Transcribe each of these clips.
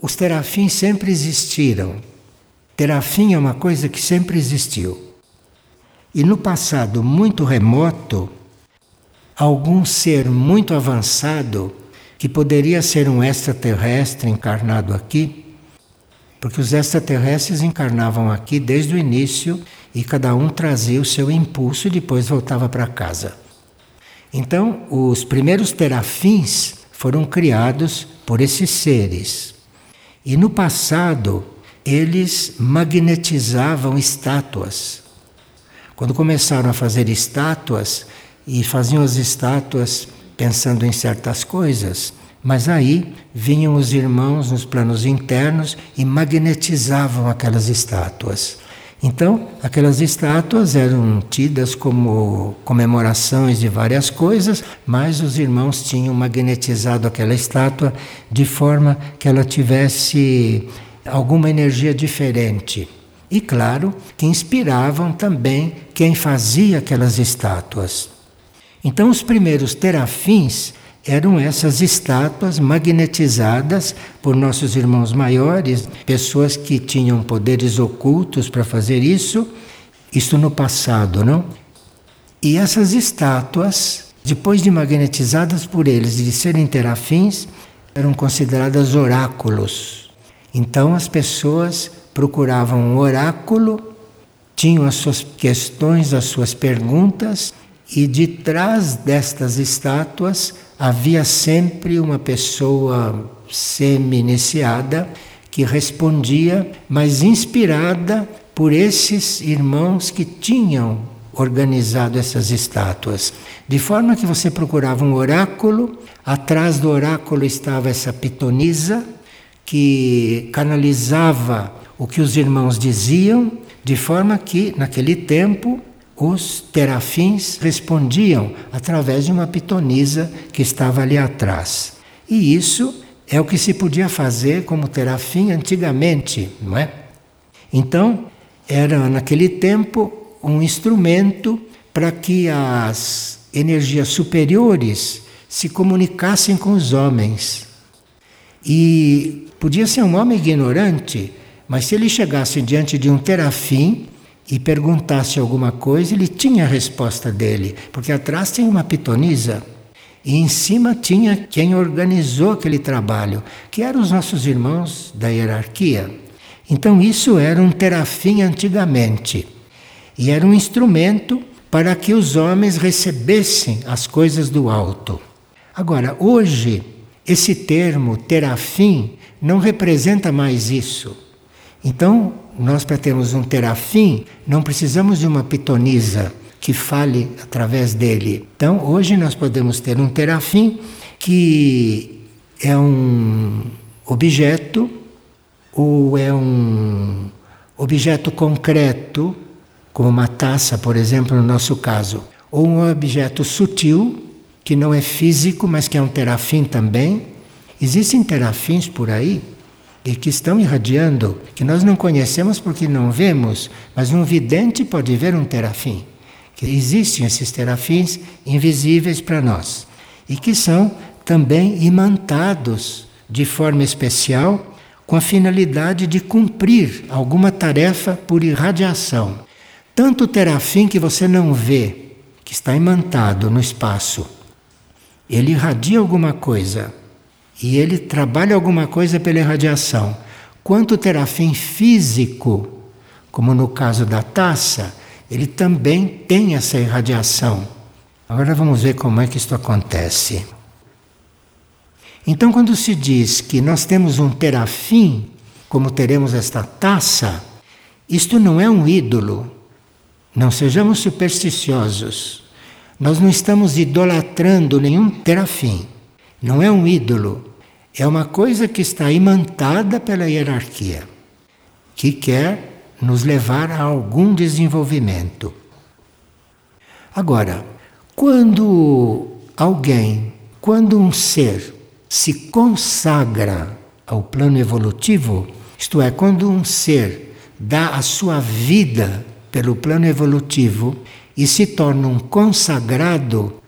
os terafins sempre existiram. Terafim é uma coisa que sempre existiu. E no passado muito remoto, algum ser muito avançado, que poderia ser um extraterrestre encarnado aqui, porque os extraterrestres encarnavam aqui desde o início e cada um trazia o seu impulso e depois voltava para casa. Então, os primeiros terafins foram criados por esses seres. E no passado, eles magnetizavam estátuas. Quando começaram a fazer estátuas e faziam as estátuas pensando em certas coisas, mas aí vinham os irmãos nos planos internos e magnetizavam aquelas estátuas. Então, aquelas estátuas eram tidas como comemorações de várias coisas, mas os irmãos tinham magnetizado aquela estátua de forma que ela tivesse alguma energia diferente. E claro, que inspiravam também quem fazia aquelas estátuas. Então, os primeiros terafins eram essas estátuas magnetizadas por nossos irmãos maiores, pessoas que tinham poderes ocultos para fazer isso, isso no passado, não? E essas estátuas, depois de magnetizadas por eles e de serem terafins, eram consideradas oráculos. Então as pessoas procuravam um oráculo, tinham as suas questões, as suas perguntas, e de trás destas estátuas havia sempre uma pessoa semi-iniciada que respondia, mas inspirada por esses irmãos que tinham organizado essas estátuas. De forma que você procurava um oráculo, atrás do oráculo estava essa pitonisa que canalizava o que os irmãos diziam, de forma que naquele tempo os terafins respondiam através de uma pitonisa que estava ali atrás. E isso é o que se podia fazer como terafim antigamente, não é? Então, era naquele tempo um instrumento para que as energias superiores se comunicassem com os homens. E podia ser um homem ignorante, mas se ele chegasse diante de um terafim, e perguntasse alguma coisa, ele tinha a resposta dele, porque atrás tem uma pitonisa e em cima tinha quem organizou aquele trabalho, que eram os nossos irmãos da hierarquia. Então isso era um terafim antigamente e era um instrumento para que os homens recebessem as coisas do alto. Agora, hoje, esse termo terafim não representa mais isso. Então, nós para termos um terafim, não precisamos de uma pitonisa que fale através dele. Então, hoje nós podemos ter um terafim que é um objeto ou é um objeto concreto, como uma taça, por exemplo, no nosso caso, ou um objeto sutil, que não é físico, mas que é um terafim também. Existem terafins por aí e que estão irradiando, que nós não conhecemos porque não vemos, mas um vidente pode ver um terafim. Que existem esses terafins invisíveis para nós e que são também imantados de forma especial com a finalidade de cumprir alguma tarefa por irradiação. Tanto o terafim que você não vê, que está imantado no espaço, ele irradia alguma coisa e ele trabalha alguma coisa pela irradiação. Quanto terá fim físico, como no caso da taça, ele também tem essa irradiação. Agora vamos ver como é que isto acontece. Então, quando se diz que nós temos um terafim, como teremos esta taça, isto não é um ídolo. Não sejamos supersticiosos. Nós não estamos idolatrando nenhum terafim. Não é um ídolo. É uma coisa que está imantada pela hierarquia, que quer nos levar a algum desenvolvimento. Agora, quando alguém, quando um ser se consagra ao plano evolutivo, isto é, quando um ser dá a sua vida pelo plano evolutivo e se torna um consagrado,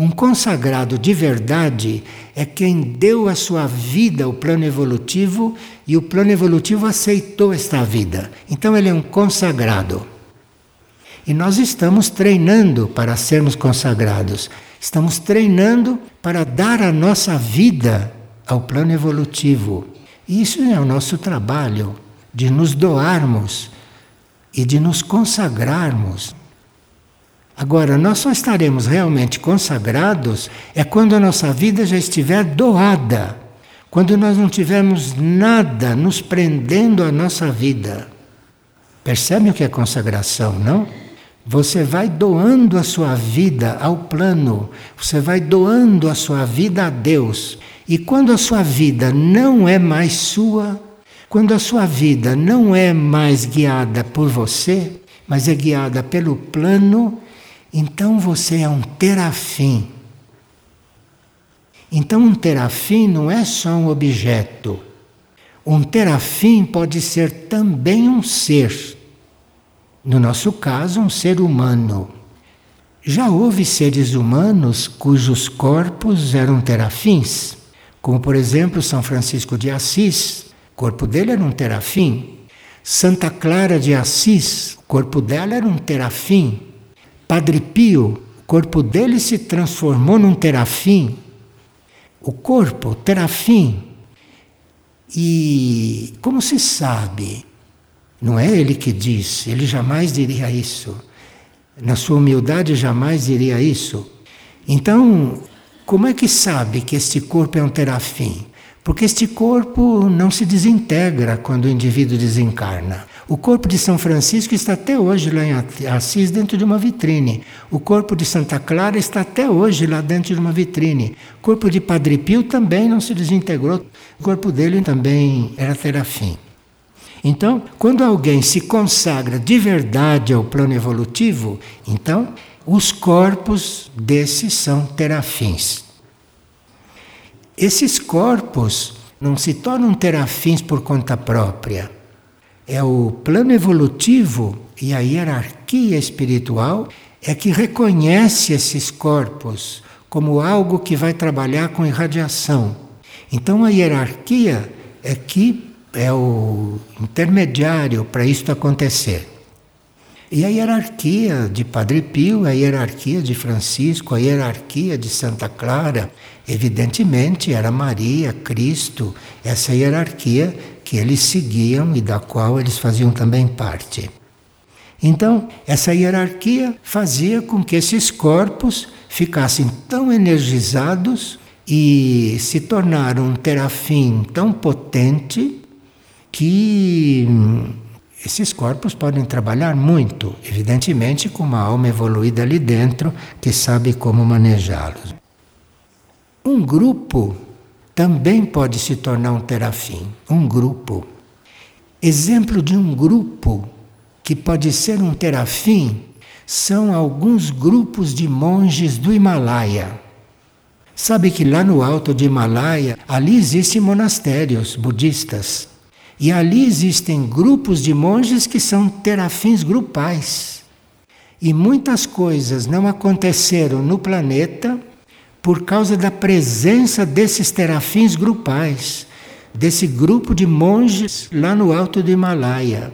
Um consagrado de verdade é quem deu a sua vida ao plano evolutivo e o plano evolutivo aceitou esta vida. Então ele é um consagrado. E nós estamos treinando para sermos consagrados. Estamos treinando para dar a nossa vida ao plano evolutivo. E isso é o nosso trabalho, de nos doarmos e de nos consagrarmos. Agora, nós só estaremos realmente consagrados é quando a nossa vida já estiver doada, quando nós não tivermos nada nos prendendo à nossa vida. Percebe o que é consagração, não? Você vai doando a sua vida ao plano, você vai doando a sua vida a Deus. E quando a sua vida não é mais sua, quando a sua vida não é mais guiada por você, mas é guiada pelo plano, então você é um terafim. Então um terafim não é só um objeto. Um terafim pode ser também um ser. No nosso caso, um ser humano. Já houve seres humanos cujos corpos eram terafins, como por exemplo São Francisco de Assis, o corpo dele era um terafim. Santa Clara de Assis, o corpo dela era um terafim. Padre Pio, o corpo dele se transformou num terafim. O corpo, terafim. E como se sabe não é ele que diz, ele jamais diria isso. Na sua humildade, jamais diria isso. Então, como é que sabe que este corpo é um terafim? Porque este corpo não se desintegra quando o indivíduo desencarna. O corpo de São Francisco está até hoje lá em Assis, dentro de uma vitrine. O corpo de Santa Clara está até hoje lá dentro de uma vitrine. O corpo de Padre Pio também não se desintegrou. O corpo dele também era terafim. Então, quando alguém se consagra de verdade ao plano evolutivo, então os corpos desses são terafins. Esses corpos não se tornam terafins por conta própria. É o plano evolutivo e a hierarquia espiritual é que reconhece esses corpos como algo que vai trabalhar com irradiação. Então a hierarquia é que é o intermediário para isto acontecer. E a hierarquia de Padre Pio, a hierarquia de Francisco, a hierarquia de Santa Clara, evidentemente era Maria, Cristo, essa hierarquia que eles seguiam e da qual eles faziam também parte. Então, essa hierarquia fazia com que esses corpos ficassem tão energizados e se tornaram um terafim tão potente que esses corpos podem trabalhar muito, evidentemente com uma alma evoluída ali dentro que sabe como manejá-los. Um grupo também pode se tornar um terafim, um grupo. Exemplo de um grupo que pode ser um terafim são alguns grupos de monges do Himalaia. Sabe que lá no alto do Himalaia, ali existem monastérios budistas. E ali existem grupos de monges que são terafins grupais. E muitas coisas não aconteceram no planeta por causa da presença desses terafins grupais, desse grupo de monges lá no alto do Himalaia.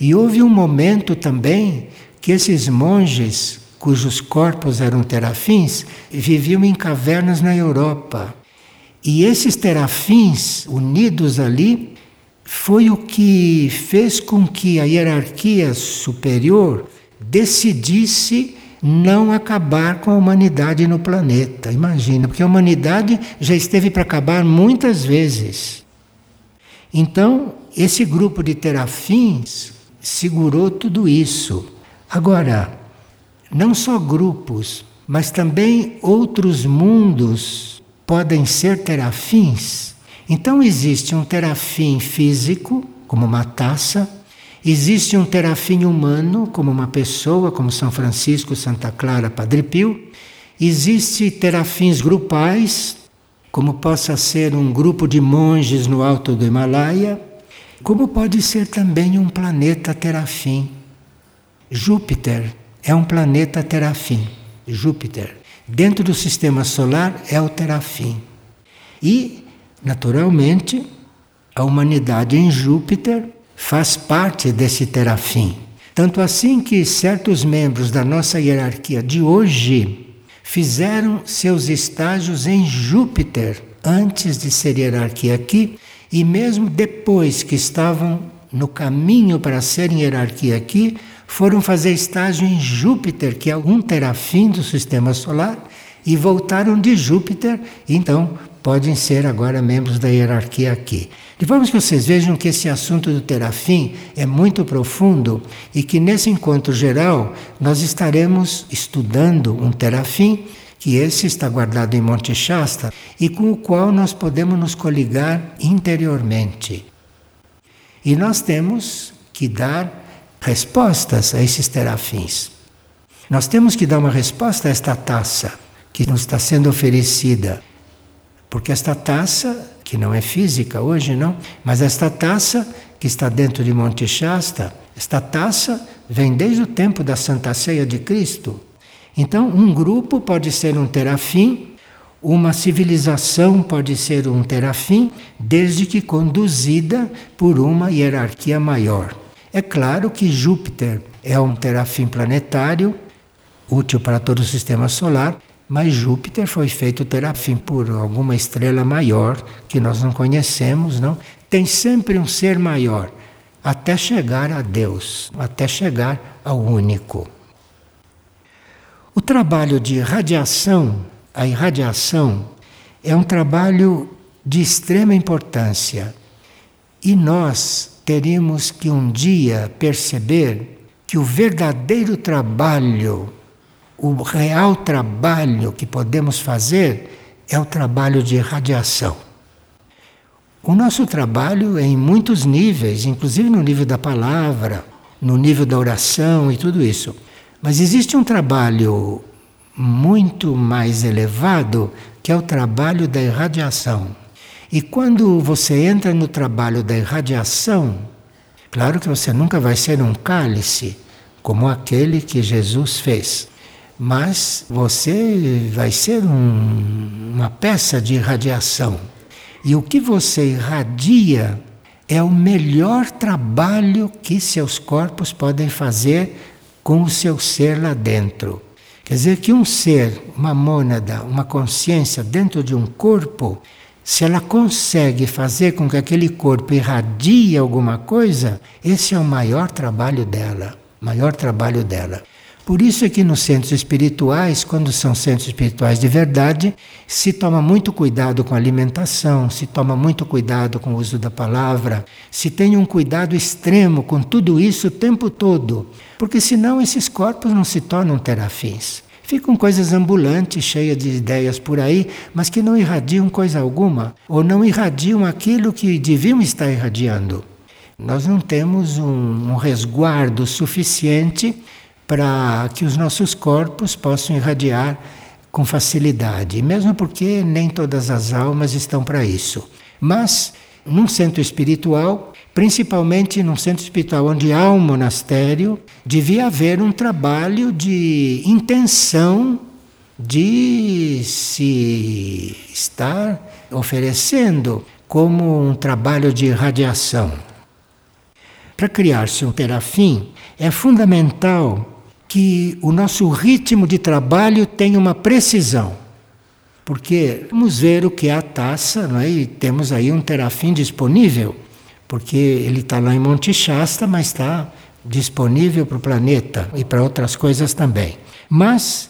E houve um momento também que esses monges, cujos corpos eram terafins, viviam em cavernas na Europa. E esses terafins, unidos ali, foi o que fez com que a hierarquia superior decidisse não acabar com a humanidade no planeta. Imagina, porque a humanidade já esteve para acabar muitas vezes. Então, esse grupo de terafins segurou tudo isso. Agora, não só grupos, mas também outros mundos podem ser terafins então existe um terafim físico, como uma taça, existe um terafim humano, como uma pessoa, como São Francisco, Santa Clara, Padre Pio, existe terafins grupais, como possa ser um grupo de monges no alto do Himalaia, como pode ser também um planeta terafim. Júpiter é um planeta terafim. Júpiter. dentro do sistema solar é o terafim. E, naturalmente, a humanidade em Júpiter faz parte desse terafim. Tanto assim que certos membros da nossa hierarquia de hoje fizeram seus estágios em Júpiter antes de ser hierarquia aqui e mesmo depois que estavam no caminho para serem hierarquia aqui, foram fazer estágio em Júpiter, que é um terafim do sistema solar, e voltaram de Júpiter, então podem ser agora membros da hierarquia aqui. De forma que vocês vejam que esse assunto do terafim é muito profundo e que nesse encontro geral nós estaremos estudando um terafim, que esse está guardado em Monte Shasta e com o qual nós podemos nos coligar interiormente. E nós temos que dar respostas a esses terafins. Nós temos que dar uma resposta a esta taça que nos está sendo oferecida. Porque esta taça, que não é física hoje, não, mas esta taça que está dentro de Monte Shasta, esta taça vem desde o tempo da Santa Ceia de Cristo. Então, um grupo pode ser um terafim, uma civilização pode ser um terafim, desde que conduzida por uma hierarquia maior. É claro que Júpiter é um terafim planetário, útil para todo o sistema solar, mas Júpiter foi feito terafim por alguma estrela maior que nós não conhecemos, não? Tem sempre um ser maior, até chegar a Deus, até chegar ao único. O trabalho de radiação, a irradiação, é um trabalho de extrema importância. E nós teríamos que um dia perceber que o verdadeiro trabalho, o real trabalho que podemos fazer é o trabalho de radiação. O nosso trabalho é em muitos níveis, inclusive no nível da palavra, no nível da oração e tudo isso. Mas existe um trabalho muito mais elevado que é o trabalho da irradiação. E quando você entra no trabalho da irradiação, claro que você nunca vai ser um cálice como aquele que Jesus fez, mas você vai ser um, uma peça de irradiação. E o que você irradia é o melhor trabalho que seus corpos podem fazer com o seu ser lá dentro. Quer dizer que um ser, uma mônada, uma consciência dentro de um corpo, se ela consegue fazer com que aquele corpo irradie alguma coisa, esse é o maior trabalho dela, maior trabalho dela. Por isso é que nos centros espirituais, quando são centros espirituais de verdade, se toma muito cuidado com a alimentação, se toma muito cuidado com o uso da palavra, se tem um cuidado extremo com tudo isso o tempo todo, porque senão esses corpos não se tornam terafins. Ficam coisas ambulantes, cheias de ideias por aí, mas que não irradiam coisa alguma, ou não irradiam aquilo que deviam estar irradiando. Nós não temos um, um resguardo suficiente para que os nossos corpos possam irradiar com facilidade, mesmo porque nem todas as almas estão para isso. Mas num centro espiritual, principalmente num centro espiritual onde há um monastério, devia haver um trabalho de intenção de se estar oferecendo como um trabalho de radiação. Para criar-se um terafim, é fundamental que o nosso ritmo de trabalho tenha uma precisão. Porque vamos ver o que é a taça, não é? e temos aí um terafim disponível, porque ele está lá em Monte Shasta, mas está disponível para o planeta e para outras coisas também. Mas,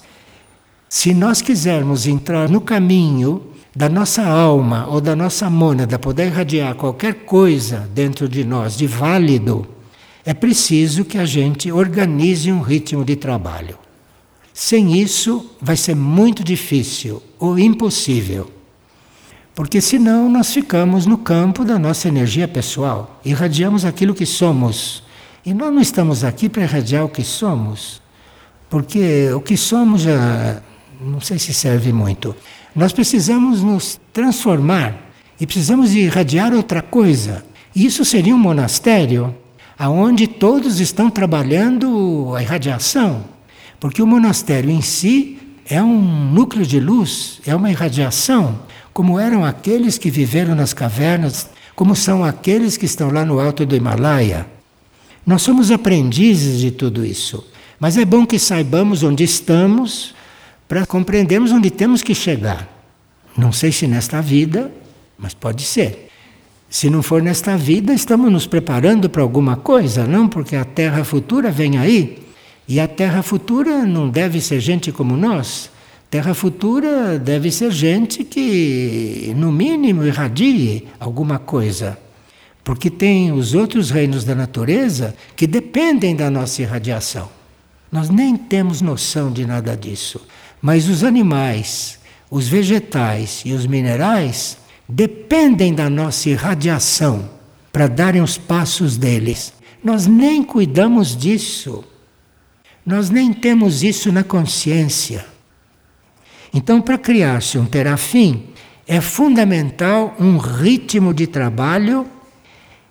se nós quisermos entrar no caminho da nossa alma ou da nossa mônada, poder irradiar qualquer coisa dentro de nós de válido, é preciso que a gente organize um ritmo de trabalho. Sem isso, vai ser muito difícil ou impossível. Porque senão nós ficamos no campo da nossa energia pessoal, irradiamos aquilo que somos. E nós não estamos aqui para irradiar o que somos, porque o que somos já não sei se serve muito. Nós precisamos nos transformar e precisamos irradiar outra coisa. Isso seria um monastério aonde todos estão trabalhando a irradiação porque o monastério em si é um núcleo de luz, é uma irradiação, como eram aqueles que viveram nas cavernas, como são aqueles que estão lá no alto do Himalaia. Nós somos aprendizes de tudo isso, mas é bom que saibamos onde estamos para compreendermos onde temos que chegar. Não sei se nesta vida, mas pode ser. Se não for nesta vida, estamos nos preparando para alguma coisa, não? Porque a terra futura vem aí. E a terra futura não deve ser gente como nós. Terra futura deve ser gente que, no mínimo, irradie alguma coisa. Porque tem os outros reinos da natureza que dependem da nossa irradiação. Nós nem temos noção de nada disso. Mas os animais, os vegetais e os minerais dependem da nossa irradiação para darem os passos deles. Nós nem cuidamos disso. Nós nem temos isso na consciência. Então, para criar-se um terafim, é fundamental um ritmo de trabalho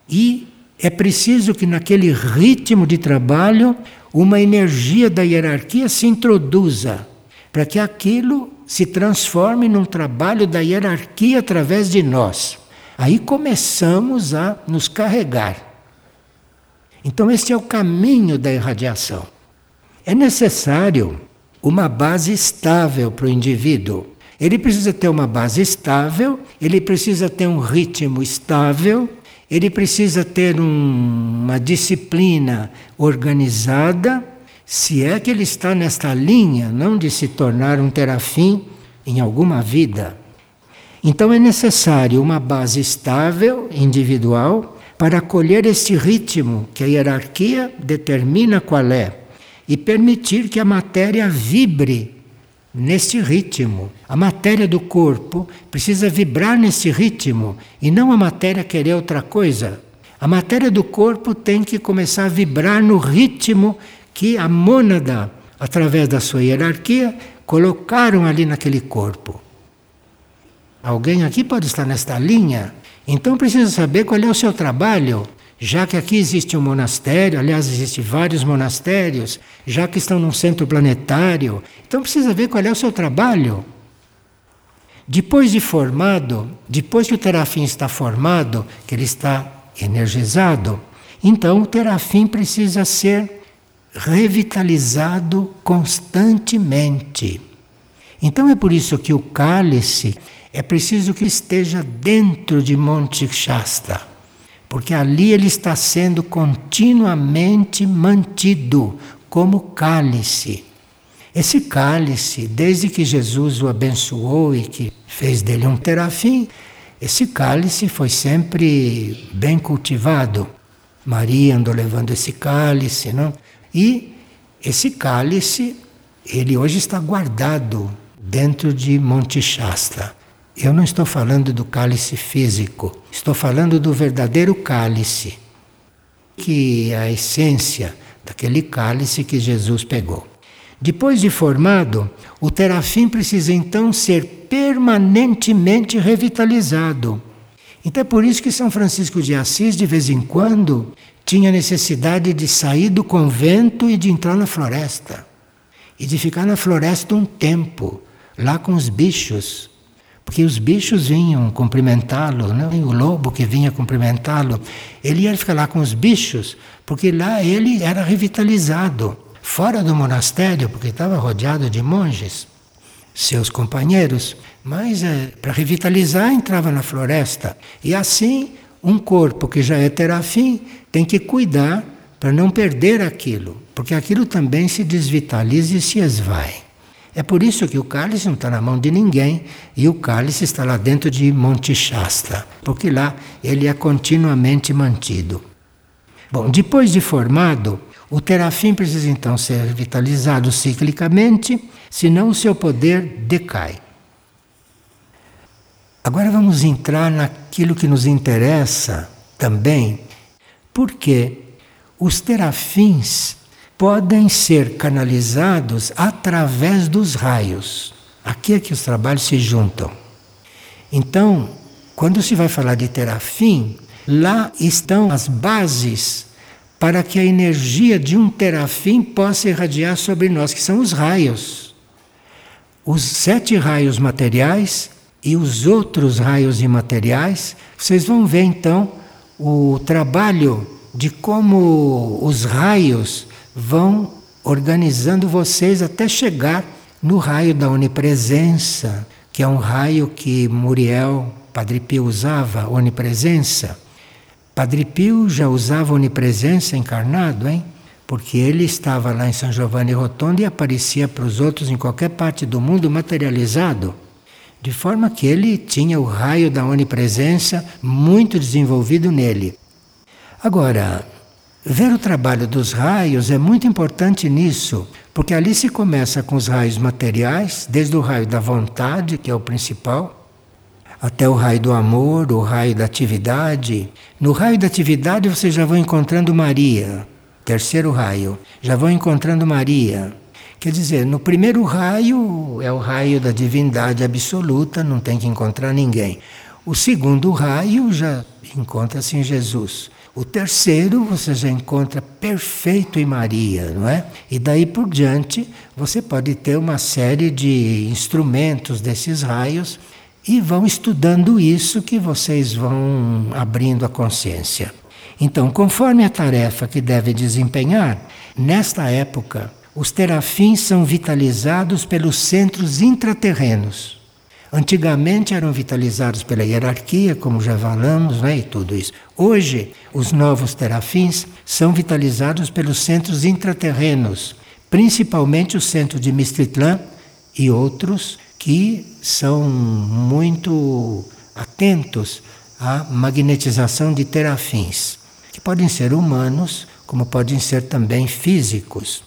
e é preciso que naquele ritmo de trabalho uma energia da hierarquia se introduza para que aquilo se transforme num trabalho da hierarquia através de nós. Aí começamos a nos carregar. Então, esse é o caminho da irradiação. É necessário uma base estável para o indivíduo. Ele precisa ter uma base estável, ele precisa ter um ritmo estável, ele precisa ter um, uma disciplina organizada se é que ele está nesta linha, não de se tornar um terafim em alguma vida. Então é necessário uma base estável, individual, para acolher esse ritmo que a hierarquia determina qual é e permitir que a matéria vibre nesse ritmo. A matéria do corpo precisa vibrar nesse ritmo e não a matéria querer outra coisa. A matéria do corpo tem que começar a vibrar no ritmo que a mônada, através da sua hierarquia, colocaram ali naquele corpo. Alguém aqui pode estar nesta linha? Então precisa saber qual é o seu trabalho, já que aqui existe um monastério, aliás, existem vários monastérios, já que estão num centro planetário, então precisa ver qual é o seu trabalho. Depois de formado, depois que o terafim está formado, que ele está energizado, então o terafim precisa ser revitalizado constantemente. Então é por isso que o cálice é preciso que esteja dentro de Monte Shasta, porque ali ele está sendo continuamente mantido como cálice. Esse cálice, desde que Jesus o abençoou e que fez dele um terafim, esse cálice foi sempre bem cultivado. Maria andou levando esse cálice, não? E esse cálice, ele hoje está guardado dentro de Monte Shasta. Eu não estou falando do cálice físico, estou falando do verdadeiro cálice, que é a essência daquele cálice que Jesus pegou. Depois de formado, o terafim precisa então ser permanentemente revitalizado. Então é por isso que São Francisco de Assis, de vez em quando, tinha necessidade de sair do convento e de entrar na floresta. E de ficar na floresta um tempo, lá com os bichos. Porque os bichos vinham cumprimentá-lo, né? o lobo que vinha cumprimentá-lo. Ele ia ficar lá com os bichos, porque lá ele era revitalizado, fora do monastério, porque estava rodeado de monges, seus companheiros. Mas é, para revitalizar, entrava na floresta. E assim um corpo que já é terafim tem que cuidar para não perder aquilo, porque aquilo também se desvitaliza e se esvai. É por isso que o cálice não está na mão de ninguém e o cálice está lá dentro de Monte Shasta, porque lá ele é continuamente mantido. Bom, depois de formado, o terafim precisa então ser vitalizado ciclicamente, senão o seu poder decai. Agora vamos entrar naquilo que nos interessa também, porque os terafins podem ser canalizados através dos raios. Aqui é que os trabalhos se juntam. Então, quando se vai falar de terafim, lá estão as bases para que a energia de um terafim possa irradiar sobre nós, que são os raios. os sete raios materiais e os outros raios imateriais, vocês vão ver então o trabalho de como os raios vão organizando vocês até chegar no raio da onipresença, que é um raio que Muriel, Padre Pio usava, onipresença. Padre Pio já usava onipresença encarnado, hein? Porque ele estava lá em São Giovanni Rotondo e aparecia para os outros em qualquer parte do mundo materializado. De forma que ele tinha o raio da onipresença muito desenvolvido nele. Agora, ver o trabalho dos raios é muito importante nisso, porque ali se começa com os raios materiais, desde o raio da vontade, que é o principal, até o raio do amor, o raio da atividade. No raio da atividade vocês já vão encontrando Maria, terceiro raio, já vão encontrando Maria. Quer dizer, no primeiro raio é o raio da divindade absoluta, não tem que encontrar ninguém. O segundo raio já encontra-se em Jesus. O terceiro você já encontra perfeito em Maria, não é? E daí por diante você pode ter uma série de instrumentos desses raios e vão estudando isso que vocês vão abrindo a consciência. Então, conforme a tarefa que deve desempenhar, nesta época, os terafins são vitalizados pelos centros intraterrenos. Antigamente eram vitalizados pela hierarquia, como já falamos, né, e tudo isso. Hoje, os novos terafins são vitalizados pelos centros intraterrenos, principalmente o centro de Mistritlã e outros que são muito atentos à magnetização de terafins, que podem ser humanos, como podem ser também físicos.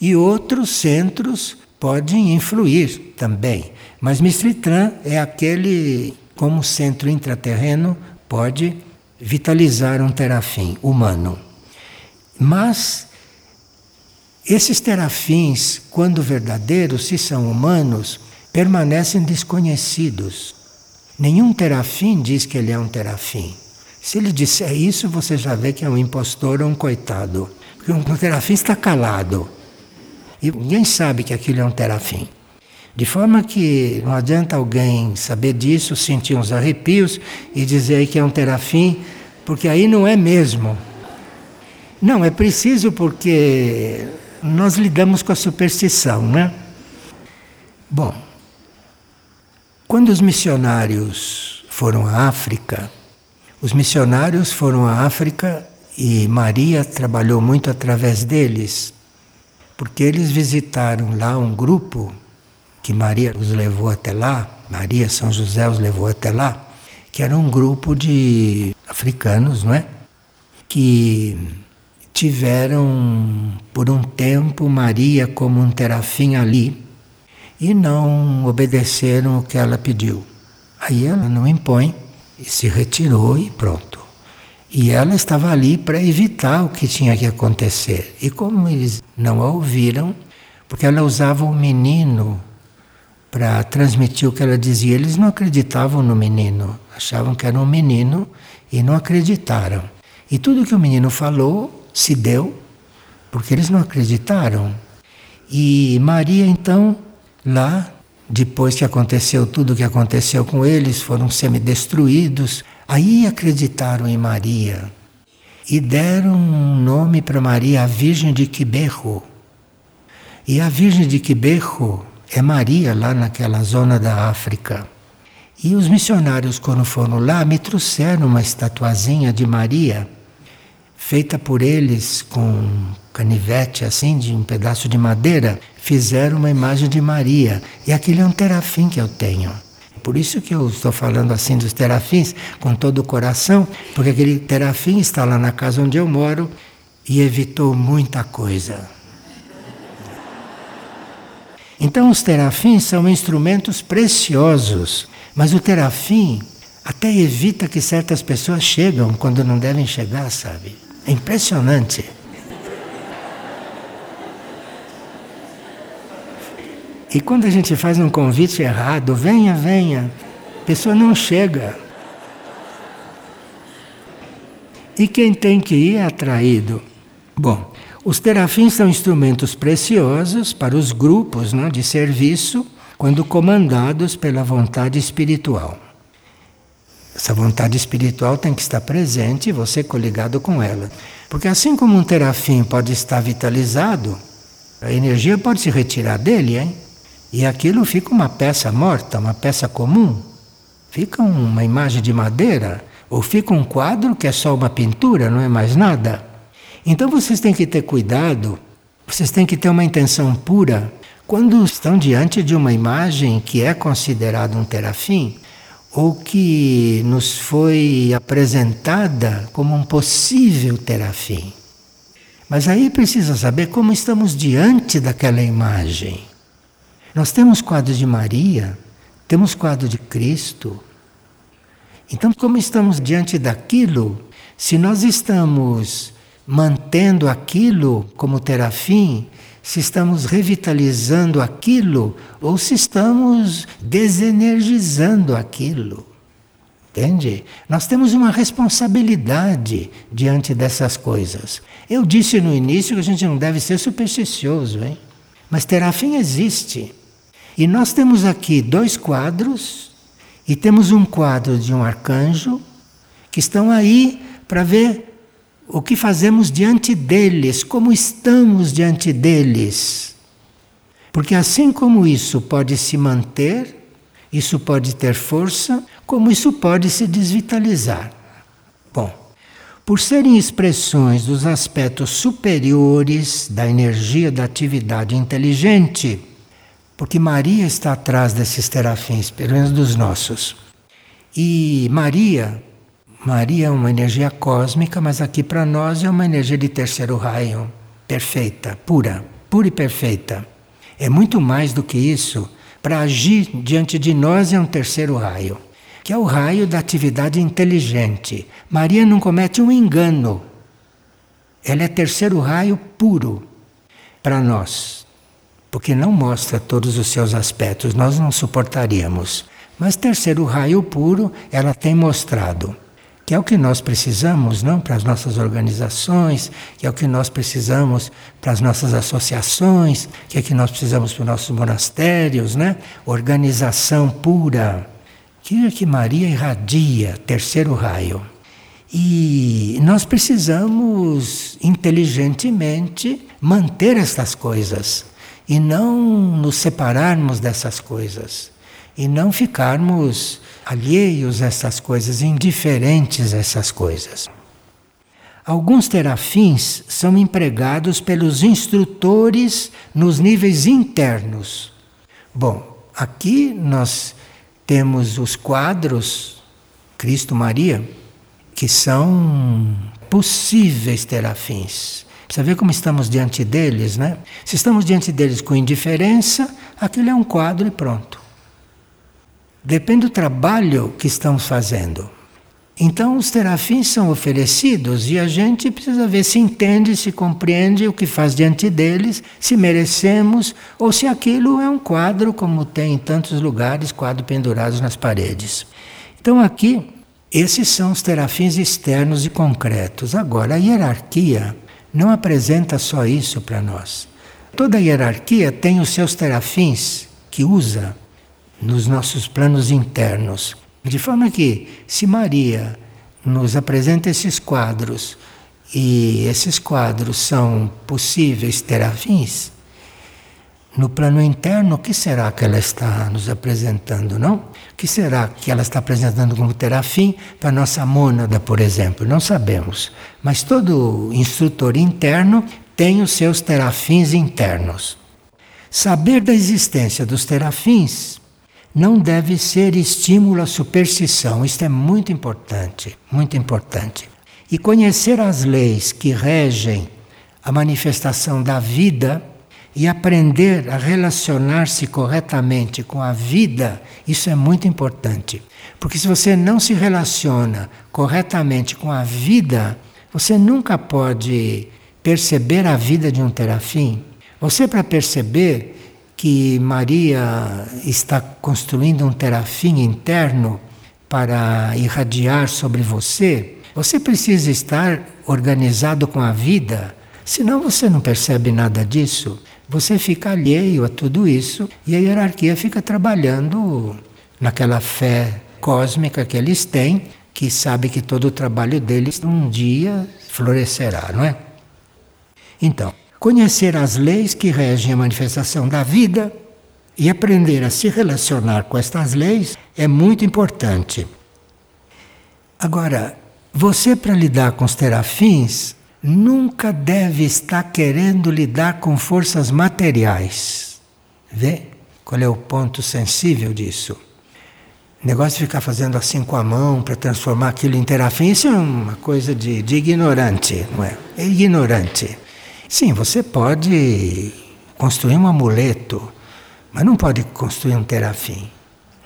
E outros centros podem influir também, mas Mistritran é aquele, como centro intraterreno, pode vitalizar um terafim humano. Mas esses terafins, quando verdadeiros, se são humanos, permanecem desconhecidos. Nenhum terafim diz que ele é um terafim. Se ele disser isso, você já vê que é um impostor ou um coitado. Porque um terafim está calado. E ninguém sabe que aquilo é um terafim. De forma que não adianta alguém saber disso, sentir uns arrepios e dizer que é um terafim, porque aí não é mesmo. Não, é preciso porque nós lidamos com a superstição, né? Bom, quando os missionários foram à África, os missionários foram à África e Maria trabalhou muito através deles, porque eles visitaram lá um grupo que Maria os levou até lá, Maria São José os levou até lá, que era um grupo de africanos, não é? Que tiveram por um tempo Maria como um terafim ali e não obedeceram o que ela pediu. Aí ela não impõe e se retirou e pronto. E ela estava ali para evitar o que tinha que acontecer. E como eles não a ouviram, porque ela usava um menino para transmitir o que ela dizia, eles não acreditavam no menino, achavam que era um menino e não acreditaram. E tudo que o menino falou se deu, porque eles não acreditaram. E Maria então Lá, depois que aconteceu tudo o que aconteceu com eles, foram semidestruídos. Aí acreditaram em Maria e deram um nome para Maria, a Virgem de Quiberro. E a Virgem de Quiberro é Maria, lá naquela zona da África. E os missionários, quando foram lá, me trouxeram uma estatuazinha de Maria, feita por eles com canivete assim, de um pedaço de madeira, fizeram uma imagem de Maria. E aquele é um terafim que eu tenho. Por isso que eu estou falando assim dos terafins com todo o coração, porque aquele terafim está lá na casa onde eu moro e evitou muita coisa. Então os terafins são instrumentos preciosos, mas o terafim até evita que certas pessoas chegam quando não devem chegar, sabe? É impressionante. E quando a gente faz um convite errado, venha, venha, a pessoa não chega. E quem tem que ir é atraído. Bom, os terafins são instrumentos preciosos para os grupos né, de serviço, quando comandados pela vontade espiritual. Essa vontade espiritual tem que estar presente e você coligado com ela. Porque assim como um terafim pode estar vitalizado, a energia pode se retirar dele, hein? E aquilo fica uma peça morta, uma peça comum. Fica uma imagem de madeira, ou fica um quadro que é só uma pintura, não é mais nada. Então vocês têm que ter cuidado, vocês têm que ter uma intenção pura quando estão diante de uma imagem que é considerada um terafim, ou que nos foi apresentada como um possível terafim. Mas aí precisa saber como estamos diante daquela imagem. Nós temos quadro de Maria, temos quadro de Cristo. Então, como estamos diante daquilo, se nós estamos mantendo aquilo como terafim, se estamos revitalizando aquilo ou se estamos desenergizando aquilo. Entende? Nós temos uma responsabilidade diante dessas coisas. Eu disse no início que a gente não deve ser supersticioso, hein? Mas terafim existe. E nós temos aqui dois quadros, e temos um quadro de um arcanjo, que estão aí para ver o que fazemos diante deles, como estamos diante deles. Porque assim como isso pode se manter, isso pode ter força, como isso pode se desvitalizar. Bom, por serem expressões dos aspectos superiores da energia da atividade inteligente, porque Maria está atrás desses terafins, pelo menos dos nossos. E Maria, Maria é uma energia cósmica, mas aqui para nós é uma energia de terceiro raio, perfeita, pura, pura e perfeita. É muito mais do que isso. Para agir diante de nós é um terceiro raio que é o raio da atividade inteligente. Maria não comete um engano. Ela é terceiro raio puro para nós, porque não mostra todos os seus aspectos, nós não suportaríamos. Mas terceiro raio puro, ela tem mostrado que é o que nós precisamos, não para as nossas organizações, que é o que nós precisamos para as nossas associações, que é o que nós precisamos para os nossos monastérios, né? Organização pura que, que Maria irradia, terceiro raio. E nós precisamos inteligentemente manter estas coisas e não nos separarmos dessas coisas e não ficarmos alheios a essas coisas, indiferentes a essas coisas. Alguns terafins são empregados pelos instrutores nos níveis internos. Bom, aqui nós temos os quadros Cristo Maria, que são possíveis terafins. Precisa ver como estamos diante deles, né? Se estamos diante deles com indiferença, aquilo é um quadro e pronto. Depende do trabalho que estamos fazendo. Então, os terafins são oferecidos e a gente precisa ver se entende, se compreende o que faz diante deles, se merecemos ou se aquilo é um quadro, como tem em tantos lugares quadros pendurados nas paredes. Então, aqui, esses são os terafins externos e concretos. Agora, a hierarquia não apresenta só isso para nós. Toda hierarquia tem os seus terafins que usa nos nossos planos internos. De forma que, se Maria nos apresenta esses quadros e esses quadros são possíveis terafins, no plano interno, o que será que ela está nos apresentando, não? O que será que ela está apresentando como terafim para nossa mônada, por exemplo? Não sabemos. Mas todo instrutor interno tem os seus terafins internos. Saber da existência dos terafins não deve ser estímulo à superstição. Isto é muito importante, muito importante. E conhecer as leis que regem a manifestação da vida e aprender a relacionar-se corretamente com a vida, isso é muito importante. Porque se você não se relaciona corretamente com a vida, você nunca pode perceber a vida de um terafim. Você, para perceber, que Maria está construindo um terafim interno para irradiar sobre você, você precisa estar organizado com a vida, senão você não percebe nada disso. você fica alheio a tudo isso e a hierarquia fica trabalhando naquela fé cósmica que eles têm, que sabe que todo o trabalho deles um dia florescerá, não é? Então, conhecer as leis que regem a manifestação da vida e aprender a se relacionar com estas leis é muito importante. Agora, você para lidar com os terafins nunca deve estar querendo lidar com forças materiais. Vê qual é o ponto sensível disso? O negócio de ficar fazendo assim com a mão para transformar aquilo em terafim, isso é uma coisa de, de ignorante, não é? É ignorante. Sim, você pode construir um amuleto, mas não pode construir um terafim.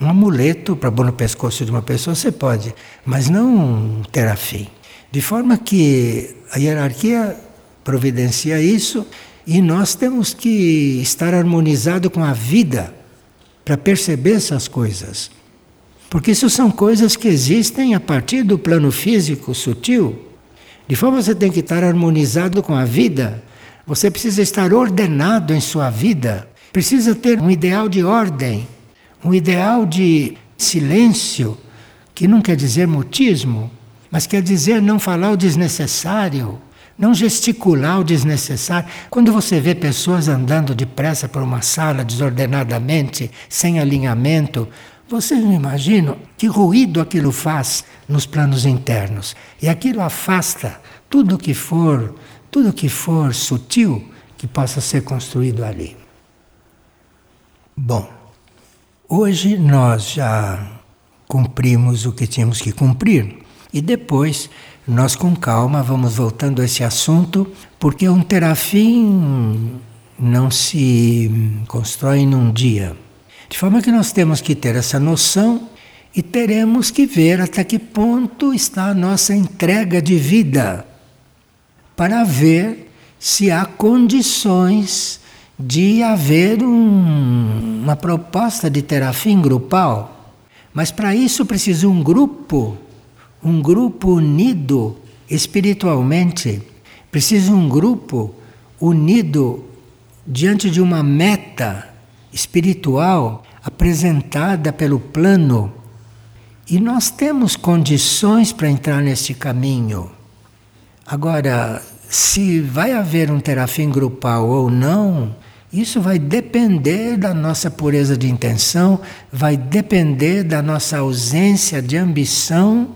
Um amuleto para pôr no pescoço de uma pessoa você pode, mas não um terafim. De forma que a hierarquia providencia isso e nós temos que estar harmonizado com a vida para perceber essas coisas. Porque isso são coisas que existem a partir do plano físico sutil. De forma que você tem que estar harmonizado com a vida você precisa estar ordenado em sua vida, precisa ter um ideal de ordem, um ideal de silêncio, que não quer dizer mutismo, mas quer dizer não falar o desnecessário, não gesticular o desnecessário. Quando você vê pessoas andando depressa por uma sala desordenadamente, sem alinhamento, vocês não imaginam que ruído aquilo faz nos planos internos. E aquilo afasta tudo que for tudo que for sutil que possa ser construído ali. Bom, hoje nós já cumprimos o que tínhamos que cumprir e depois nós com calma vamos voltando a esse assunto, porque um terafim não se constrói num dia. De forma que nós temos que ter essa noção e teremos que ver até que ponto está a nossa entrega de vida para ver se há condições de haver um, uma proposta de terapia grupal. Mas para isso precisa um grupo, um grupo unido espiritualmente, precisa um grupo unido diante de uma meta espiritual apresentada pelo plano. E nós temos condições para entrar nesse caminho. Agora, se vai haver um terafim grupal ou não, isso vai depender da nossa pureza de intenção, vai depender da nossa ausência de ambição.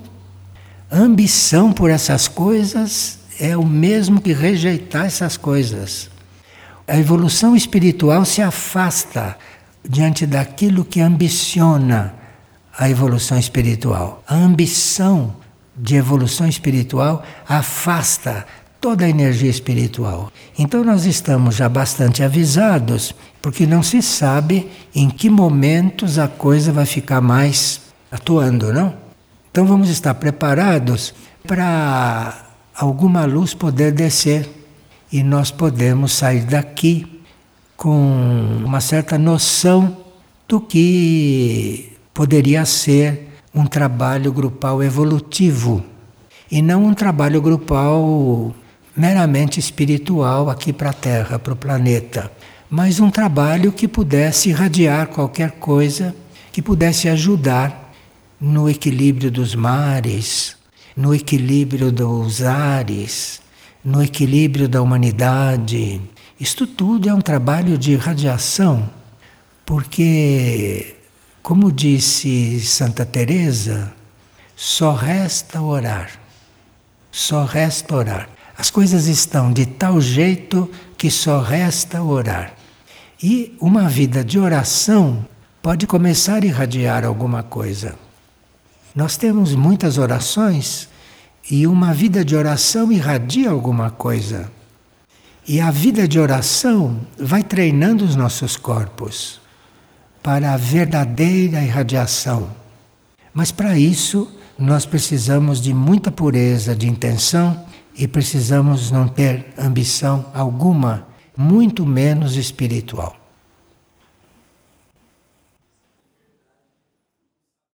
Ambição por essas coisas é o mesmo que rejeitar essas coisas. A evolução espiritual se afasta diante daquilo que ambiciona a evolução espiritual. A ambição de evolução espiritual afasta toda a energia espiritual. Então nós estamos já bastante avisados, porque não se sabe em que momentos a coisa vai ficar mais atuando, não? Então vamos estar preparados para alguma luz poder descer e nós podemos sair daqui com uma certa noção do que poderia ser um trabalho grupal evolutivo e não um trabalho grupal meramente espiritual aqui para a Terra, para o planeta, mas um trabalho que pudesse irradiar qualquer coisa, que pudesse ajudar no equilíbrio dos mares, no equilíbrio dos ares, no equilíbrio da humanidade. Isto tudo é um trabalho de irradiação, porque como disse Santa Teresa, só resta orar. Só resta orar. As coisas estão de tal jeito que só resta orar. E uma vida de oração pode começar a irradiar alguma coisa. Nós temos muitas orações e uma vida de oração irradia alguma coisa. E a vida de oração vai treinando os nossos corpos para a verdadeira irradiação. Mas para isso, nós precisamos de muita pureza de intenção e precisamos não ter ambição alguma, muito menos espiritual.